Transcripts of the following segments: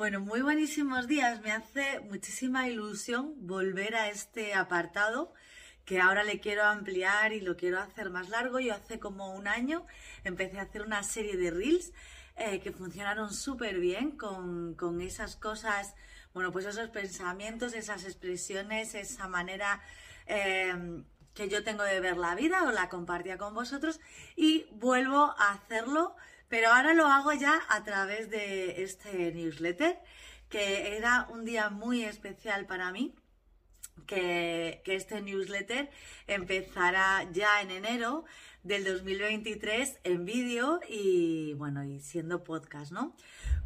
Bueno, muy buenísimos días. Me hace muchísima ilusión volver a este apartado que ahora le quiero ampliar y lo quiero hacer más largo. Yo hace como un año empecé a hacer una serie de reels eh, que funcionaron súper bien con, con esas cosas, bueno, pues esos pensamientos, esas expresiones, esa manera eh, que yo tengo de ver la vida, o la compartía con vosotros y vuelvo a hacerlo pero ahora lo hago ya a través de este newsletter, que era un día muy especial para mí. Que, este newsletter empezara ya en enero del 2023 en vídeo y bueno, y siendo podcast, ¿no?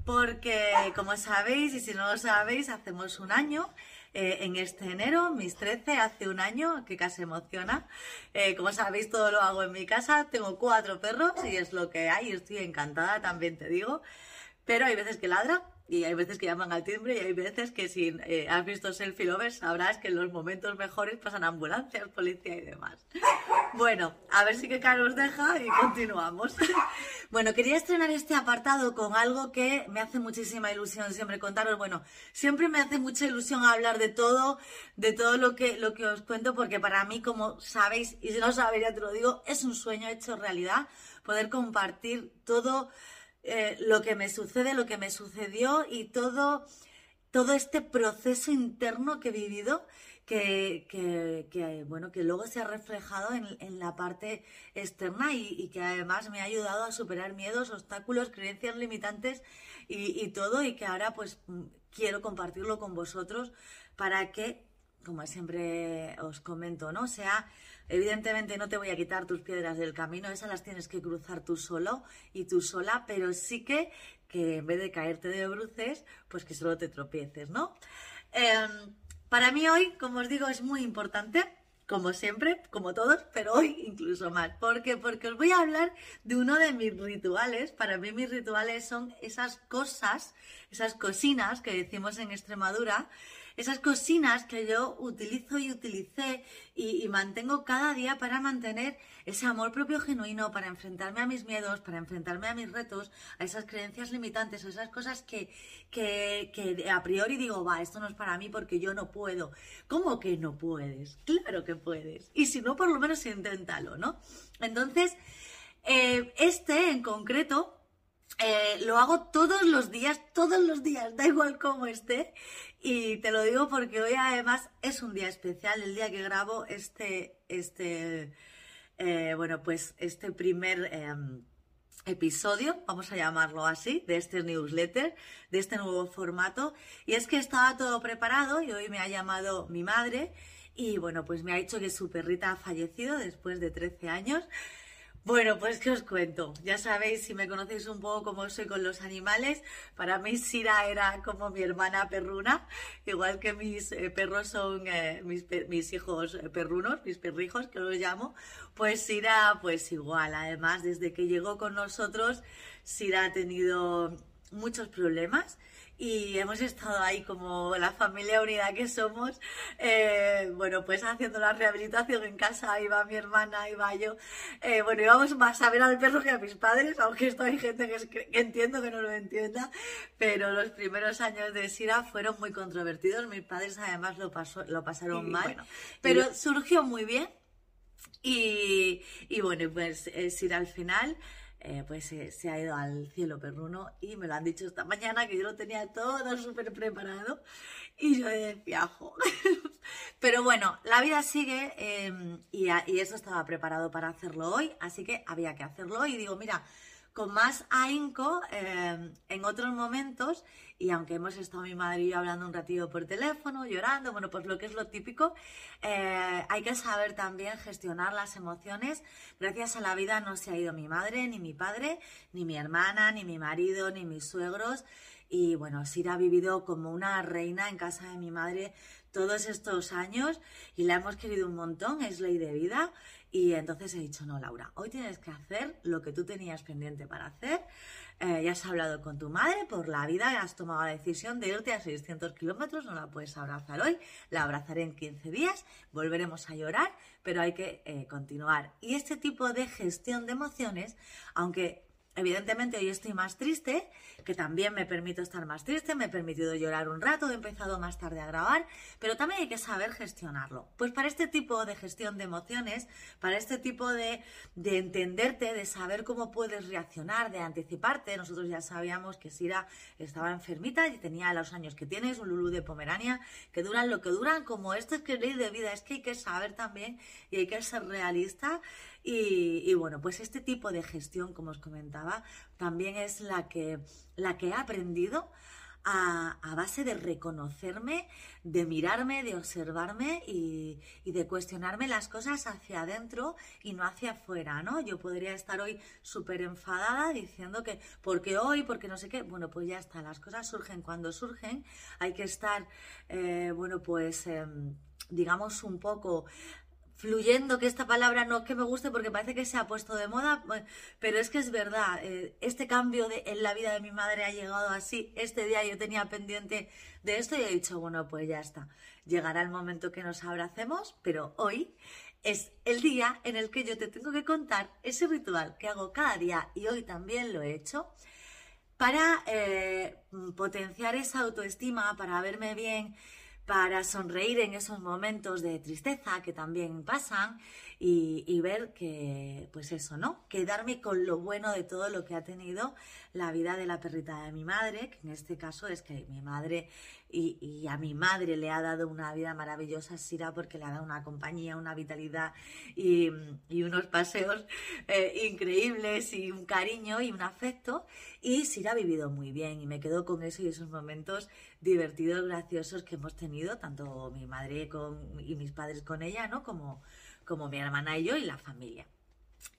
Porque como sabéis, y si no lo sabéis, hacemos un año eh, en este enero, mis 13, hace un año, que casi emociona. Eh, como sabéis, todo lo hago en mi casa. Tengo cuatro perros y es lo que hay. Estoy encantada, también te digo. Pero hay veces que ladra y hay veces que llaman al timbre y hay veces que si eh, has visto Selfie Lovers sabrás que en los momentos mejores pasan ambulancias, policía y demás. Bueno, a ver si que Carlos deja y continuamos. Bueno, quería estrenar este apartado con algo que me hace muchísima ilusión siempre contaros. Bueno, siempre me hace mucha ilusión hablar de todo, de todo lo que, lo que os cuento, porque para mí, como sabéis, y si no sabéis ya te lo digo, es un sueño hecho realidad poder compartir todo eh, lo que me sucede, lo que me sucedió y todo, todo este proceso interno que he vivido que, que, bueno, que luego se ha reflejado en, en la parte externa y, que además me ha ayudado a superar miedos, obstáculos, creencias limitantes y, y todo y que ahora pues quiero compartirlo con vosotros para que, como siempre os comento, ¿no? Sea Evidentemente no te voy a quitar tus piedras del camino, esas las tienes que cruzar tú solo y tú sola, pero sí que, que en vez de caerte de bruces, pues que solo te tropieces, ¿no? Em, para mí hoy, como os digo, es muy importante, como siempre, como todos, pero hoy incluso más. ¿Por qué? Porque os voy a hablar de uno de mis rituales. Para mí mis rituales son esas cosas, esas cocinas que decimos en Extremadura, esas cocinas que yo utilizo y utilicé y, mantengo cada día para mantener ese amor propio genuino, para enfrentarme a mis miedos, para enfrentarme a mis retos, a esas creencias limitantes, a esas cosas que, que, que a priori digo, va, esto no es para mí porque yo no puedo. ¿Cómo que no puedes? Claro que puedes. Y si no, por lo menos inténtalo, ¿no? Entonces, eh, este en concreto eh, lo hago todos los días, todos los días, da igual cómo esté. Y te lo digo porque hoy además es un día especial, el día que grabo este, este, eh, bueno, pues este primer em, episodio, vamos a llamarlo así, de este newsletter, de este nuevo formato. Y es que estaba todo preparado y hoy me ha llamado mi madre y bueno, pues me ha dicho que su perrita ha fallecido después de 13 años. Bueno, pues que os cuento. Ya sabéis, si me conocéis un poco cómo soy con los animales, para mí Sira era como mi hermana perruna, igual que mis eh, perros son eh, mis, mis, hijos eh, perrunos, mis perrijos, que los llamo, pues Sira pues igual. Además, desde que llegó con nosotros, Sira ha tenido muchos problemas y hemos estado ahí como la familia unida que somos, eh, bueno, pues haciendo la rehabilitación en casa, iba mi hermana, iba yo, eh, bueno, íbamos más a ver al perro que a mis padres, aunque esto hay gente que, entiendo que no lo entienda, pero los primeros años de Sira fueron muy controvertidos, mis padres además lo, pasó, lo pasaron mal, pero surgió muy bien y, y bueno, pues eh, Sira al final... Eh, pues se ha ido al cielo perruno y me lo han dicho esta mañana que yo lo tenía todo súper preparado y yo de viajo. Pero bueno, la vida sigue em, y, y, eso estaba preparado para hacerlo hoy, así que había que hacerlo y digo, mira, con más ahínco em, en otros momentos y aunque hemos estado mi madre y yo hablando un ratito por teléfono, llorando, bueno, pues lo que es lo típico, eh, hay que saber también gestionar las emociones. Gracias a la vida no se ha ido mi madre, ni mi padre, ni mi hermana, ni mi marido, ni mis suegros. Y bueno, Sira ha vivido como una reina en casa de mi madre todos estos años y la hemos querido un montón, es ley de vida. Y entonces he dicho, no, Laura, hoy tienes que hacer lo que tú tenías pendiente para hacer. Eh, ya has hablado con tu madre por la vida, has tomado la decisión de irte a 600 kilómetros, no la puedes abrazar hoy, la abrazaré en 15 días, volveremos a llorar, pero hay que eh, continuar. Y este tipo de gestión de emociones, aunque Evidentemente hoy estoy más triste, que también me permito estar más triste, me he permitido llorar un rato, he empezado más tarde a grabar, pero también hay que saber gestionarlo. Pues para este tipo de gestión de emociones, para este tipo de, de entenderte, de saber cómo puedes reaccionar, de anticiparte, nosotros ya sabíamos que Sira estaba enfermita y tenía los años que tienes, un Lulú de Pomerania, que duran lo que duran, como esto es que ley de vida, es que hay que saber también y hay que ser realista y, bueno, pues este tipo de gestión, como os comentaba, también es la que, la que he aprendido a, base de reconocerme, de mirarme, de observarme y, de cuestionarme las cosas hacia adentro y no hacia afuera, ¿no? Yo podría estar hoy súper enfadada diciendo que, porque hoy, porque no sé qué, bueno, pues ya está, las cosas surgen cuando surgen, hay que estar, eh, bueno, pues... Em, digamos un poco fluyendo, que esta palabra no que me guste porque parece que se ha puesto de moda, pero es que es verdad, eh, este cambio de, en la vida de mi madre ha llegado así, este día yo tenía pendiente de esto y he dicho, bueno, pues ya está, llegará el momento que nos abracemos, pero hoy es el día en el que yo te tengo que contar ese ritual que hago cada día y hoy también lo he hecho para eh, potenciar esa autoestima, para verme bien para sonreír en esos momentos de tristeza que también pasan y, ver que, pues eso, ¿no? Quedarme con lo bueno de todo lo que ha tenido la vida de la perrita de mi madre, que en este caso es que mi madre y, a mi madre le ha dado una vida maravillosa, Sira, porque le ha dado una compañía, una vitalidad y, unos paseos eh, increíbles y un cariño y un afecto. Y Sira ha vivido muy bien y me quedo con eso y esos momentos divertidos, graciosos que hemos tenido, tanto mi madre con, y mis padres con ella, ¿no? Como, como mi hermana y yo y la familia.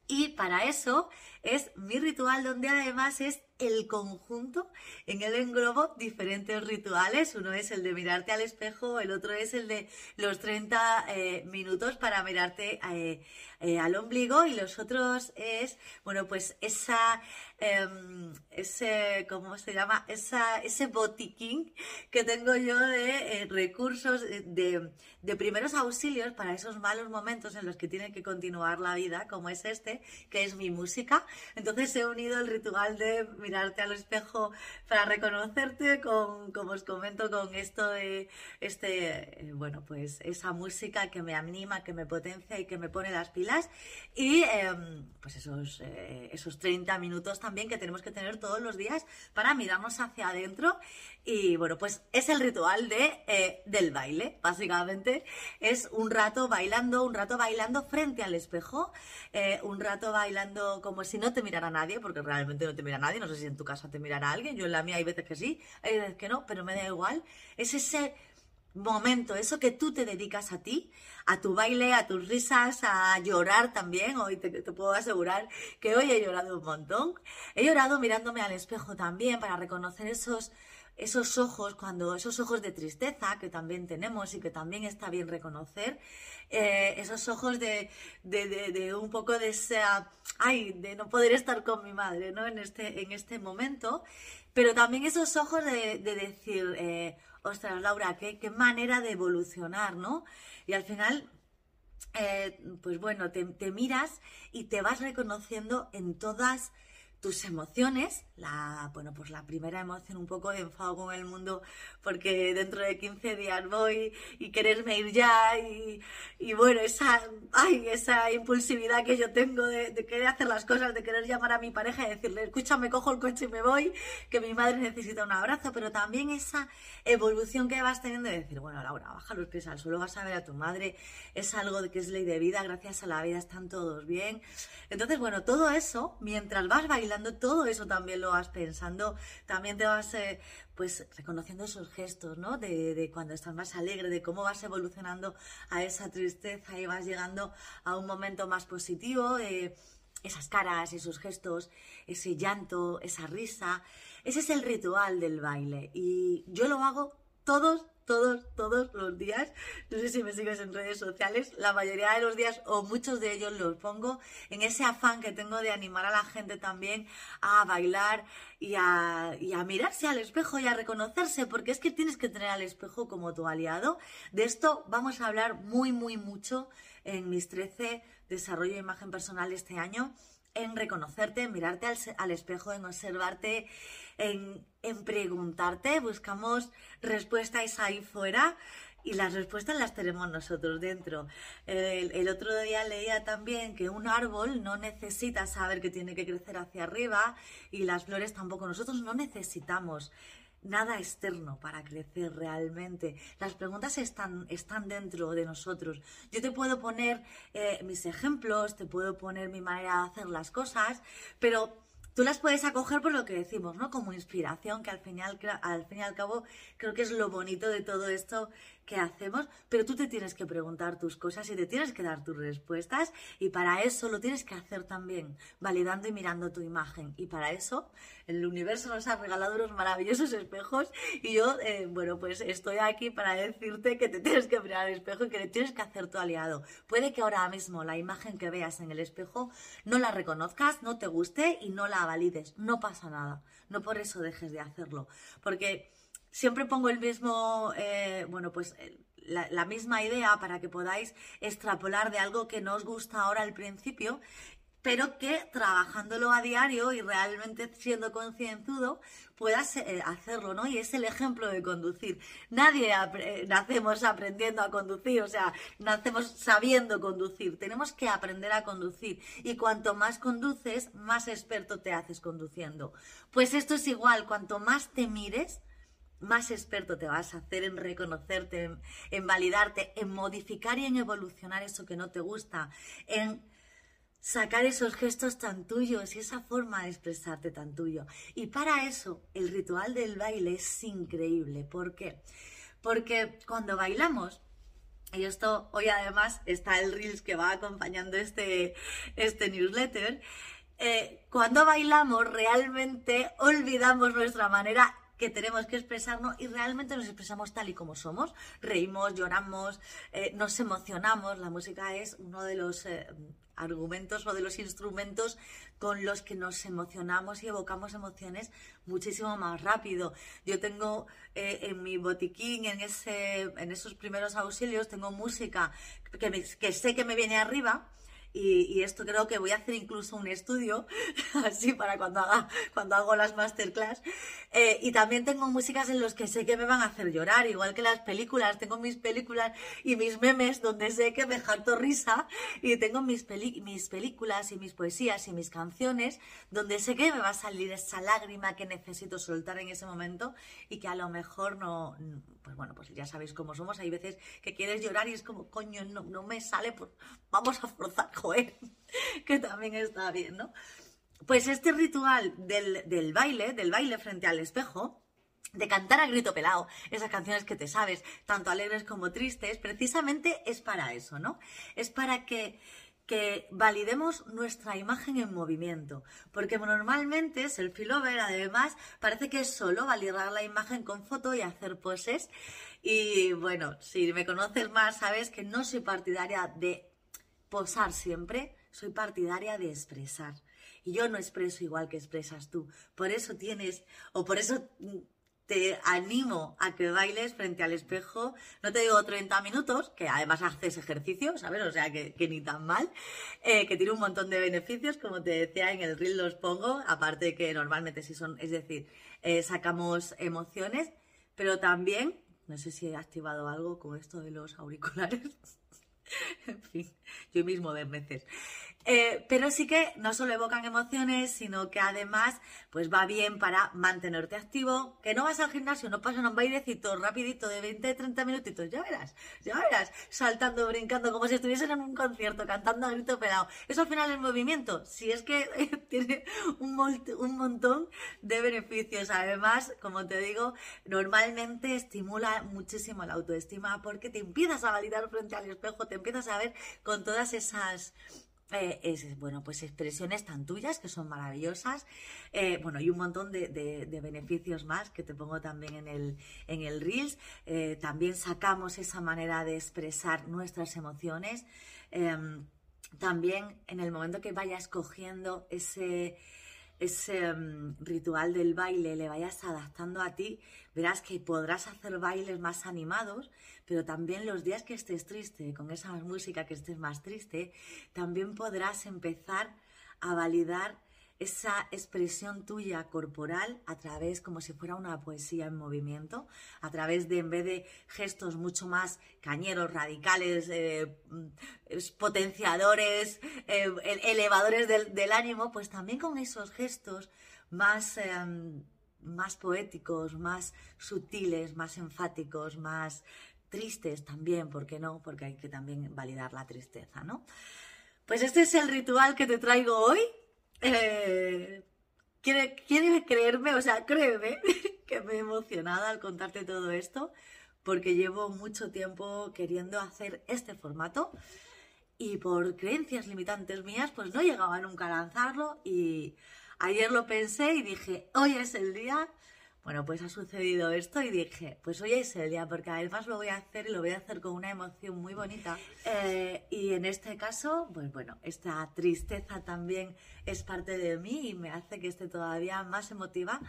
Y para eso es mi ritual donde además es el conjunto, en el englobo diferentes rituales. Uno es el de mirarte al espejo, el otro es el de los 30 eh, minutos para mirarte eh, eh, al ombligo y los otros es, bueno, pues esa, em, ese, ¿cómo se llama? Esa, ese botiquín que tengo yo de recursos, de, de primeros auxilios para esos malos momentos en los que tiene que continuar la vida, como es este, que es mi música. Entonces he unido el ritual de mirarte al espejo para reconocerte con, como os comento, con esto de este, eh, bueno, pues esa música que me anima, que me potencia y que me pone las pilas. Y em, pues esos, eh, esos 30 minutos también que tenemos que tener todos los días para mirarnos hacia adentro. Y bueno, pues es el ritual de, eh, del baile, básicamente. Es un rato bailando, un rato bailando frente al espejo, un rato bailando como si no te mirara nadie, porque realmente no te mira nadie. No sé si en tu casa te mirará alguien. Yo en la mía hay veces que sí, hay veces que no, pero me da igual. Es ese momento, eso que tú te dedicas a ti, a tu baile, a tus risas, a llorar también. Hoy te, te, puedo asegurar que hoy he llorado un montón. He llorado mirándome al espejo también para reconocer esos, esos ojos, cuando esos ojos de tristeza que también tenemos y que también está bien reconocer, eh, esos ojos de, un poco de ay, de no poder estar con mi madre, ¿no? En este, en este momento, pero también esos ojos de, decir, eh, ostras, Laura, qué, qué manera de evolucionar, ¿no? Y al final eh, pues bueno, te, miras y te vas reconociendo en todas tus emociones, la, bueno, pues la primera emoción un poco de enfado con el mundo porque dentro de 15 días voy y quererme ir ya y, bueno, esa, ay, esa impulsividad que yo tengo de, de, querer hacer las cosas, de querer llamar a mi pareja y decirle, escúchame, cojo el coche y me voy, que mi madre necesita un abrazo, pero también esa evolución que vas teniendo de decir, bueno, Laura, baja los pies al suelo, vas a ver a tu madre, es algo que es ley de vida, gracias a la vida están todos bien. Entonces, bueno, todo eso, mientras vas bailando, todo eso también lo vas pensando, también te vas eh, pues reconociendo esos gestos, ¿no? De, cuando estás más alegre, de cómo vas evolucionando a esa tristeza y vas llegando a un momento más positivo, eh, esas caras, esos gestos, ese llanto, esa risa. Ese es el ritual del baile y yo lo hago todos todos, todos los días. No sé si me sigues en redes sociales. La mayoría de los días o muchos de ellos los pongo en ese afán que tengo de animar a la gente también a bailar y a, mirarse al espejo y a reconocerse, porque es que tienes que tener al espejo como tu aliado. De esto vamos a hablar muy, muy mucho en mis 13 desarrollo de imagen personal este año en reconocerte, en mirarte al, espejo, en observarte, en, preguntarte. Buscamos respuestas ahí fuera y las respuestas las tenemos nosotros dentro. El, el, otro día leía también que un árbol no necesita saber que tiene que crecer hacia arriba y las flores tampoco. Nosotros no necesitamos nada externo para crecer realmente. Las preguntas están, están dentro de nosotros. Yo te puedo poner eh, mis ejemplos, te puedo poner mi manera de hacer las cosas, pero tú las puedes acoger por lo que decimos, ¿no? Como inspiración, que al final, al fin y al cabo creo que es lo bonito de todo esto que hacemos, pero tú te tienes que preguntar tus cosas y te tienes que dar tus respuestas y para eso lo tienes que hacer también, validando y mirando tu imagen. Y para eso el universo nos ha regalado unos maravillosos espejos y yo, eh, bueno, pues estoy aquí para decirte que te tienes que mirar al espejo y que le tienes que hacer tu aliado. Puede que ahora mismo la imagen que veas en el espejo no la reconozcas, no te guste y no la valides. No pasa nada. No por eso dejes de hacerlo. Porque siempre pongo el mismo, eh, bueno, pues la, la, misma idea para que podáis extrapolar de algo que no os gusta ahora al principio, pero que trabajándolo a diario y realmente siendo concienzudo puedas eh, hacerlo, ¿no? Y es el ejemplo de conducir. Nadie eh, nacemos aprendiendo a conducir, o sea, nacemos sabiendo conducir. Tenemos que aprender a conducir y cuanto más conduces, más experto te haces conduciendo. Pues esto es igual, cuanto más te mires, más experto te vas a hacer en reconocerte, en, validarte, en modificar y en evolucionar eso que no te gusta, en sacar esos gestos tan tuyos y esa forma de expresarte tan tuyo. Y para eso el ritual del baile es increíble. ¿Por qué? Porque cuando bailamos, y esto hoy además está el Reels que va acompañando este, este newsletter, eh, cuando bailamos realmente olvidamos nuestra manera que tenemos que expresarnos y realmente nos expresamos tal y como somos. Reímos, lloramos, eh, nos emocionamos. La música es uno de los eh, argumentos o de los instrumentos con los que nos emocionamos y evocamos emociones muchísimo más rápido. Yo tengo eh, en mi botiquín, en, ese, en esos primeros auxilios, tengo música que, que sé que me viene arriba y, esto creo que voy a hacer incluso un estudio, así para cuando, haga, cuando hago las masterclass. Eh, y también tengo músicas en los que sé que me van a hacer llorar, igual que las películas. Tengo mis películas y mis memes donde sé que me jarto risa. Y tengo mis, mis películas y mis poesías y mis canciones donde sé que me va a salir esa lágrima que necesito soltar en ese momento y que a lo mejor no, pues bueno, pues ya sabéis cómo somos. Hay veces que quieres llorar y es como, coño, no, no me sale, pues vamos a forzar, que también está bien, ¿no? Pues este ritual del, del baile, del baile frente al espejo, de cantar a grito pelado esas canciones que te sabes, tanto alegres como tristes, precisamente es para eso, ¿no? Es para que que validemos nuestra imagen en movimiento, porque normalmente selfie lover además parece que es solo validar la imagen con foto y hacer poses y bueno, si me conoces más sabes que no soy partidaria de posar siempre, soy partidaria de expresar. Y yo no expreso igual que expresas tú. Por eso tienes, o por eso te animo a que bailes frente al espejo, no te digo 30 minutos, que además haces ejercicio, ¿sabes? O sea, que, ni tan mal, eh, que tiene un montón de beneficios, como te decía, en el reel los pongo, aparte de que normalmente sí son, es decir, eh, sacamos emociones, pero también, no sé si he activado algo con esto de los auriculares, en fin, yo mismo de veces. Eh, pero sí que no solo evocan emociones, sino que además pues va bien para mantenerte activo, que no vas al gimnasio, no pasa un bailecito rapidito de 20-30 minutitos, ya verás, ya verás, saltando, brincando, como si estuviesen en un concierto, cantando a grito pelado. Eso al final es movimiento, si es que tiene un, un montón de beneficios. Además, como te digo, normalmente estimula muchísimo la autoestima porque te empiezas a validar frente al espejo, te empiezas a ver con todas esas eh, bueno, pues expresiones tan tuyas que son maravillosas. Eh, bueno, y un montón de, beneficios más que te pongo también en el, en el Reels. Eh, también sacamos esa manera de expresar nuestras emociones. Em, también en el momento que vayas cogiendo ese, ese em, ritual del baile, le vayas adaptando a ti, verás que podrás hacer bailes más animados pero también los días que estés triste, con esa música que estés más triste, también podrás empezar a validar esa expresión tuya corporal a través como si fuera una poesía en movimiento, a través de en vez de gestos mucho más cañeros, radicales, eh, mm, potenciadores, eh, elevadores del, ánimo, pues también con esos gestos más, em, más poéticos, más sutiles, más enfáticos, más tristes también, ¿por qué no? Porque hay que también validar la tristeza, ¿no? Pues este es el ritual que te traigo hoy eh, ¿quiere, creerme? O sea, créeme que me he emocionado al contarte todo esto porque llevo mucho tiempo queriendo hacer este formato y por creencias limitantes mías pues no llegaba nunca a lanzarlo y ayer lo pensé y dije, hoy es el día bueno, pues ha sucedido esto y dije, pues hoy es el día, porque además lo voy a hacer y lo voy a hacer con una emoción muy bonita. Eh, y en este caso, pues bueno, esta tristeza también es parte de mí y me hace que esté todavía más emotiva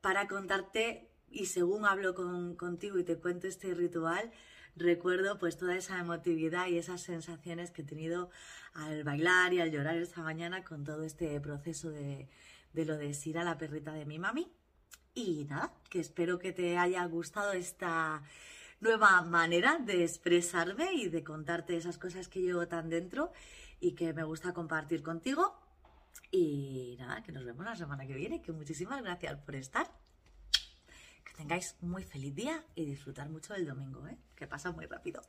para contarte, y según hablo contigo y te cuento este ritual, recuerdo pues toda esa emotividad y esas sensaciones que he tenido al bailar y al llorar esta mañana con todo este proceso de, de lo de ir a la perrita de mi mami. Y nada, que espero que te haya gustado esta nueva manera de expresarme y de contarte esas cosas que llevo tan dentro y que me gusta compartir contigo. Y nada, que nos vemos la semana que viene, que muchísimas gracias por estar. Que tengáis muy feliz día y disfrutar mucho del domingo, ¿eh? que pasa muy rápido.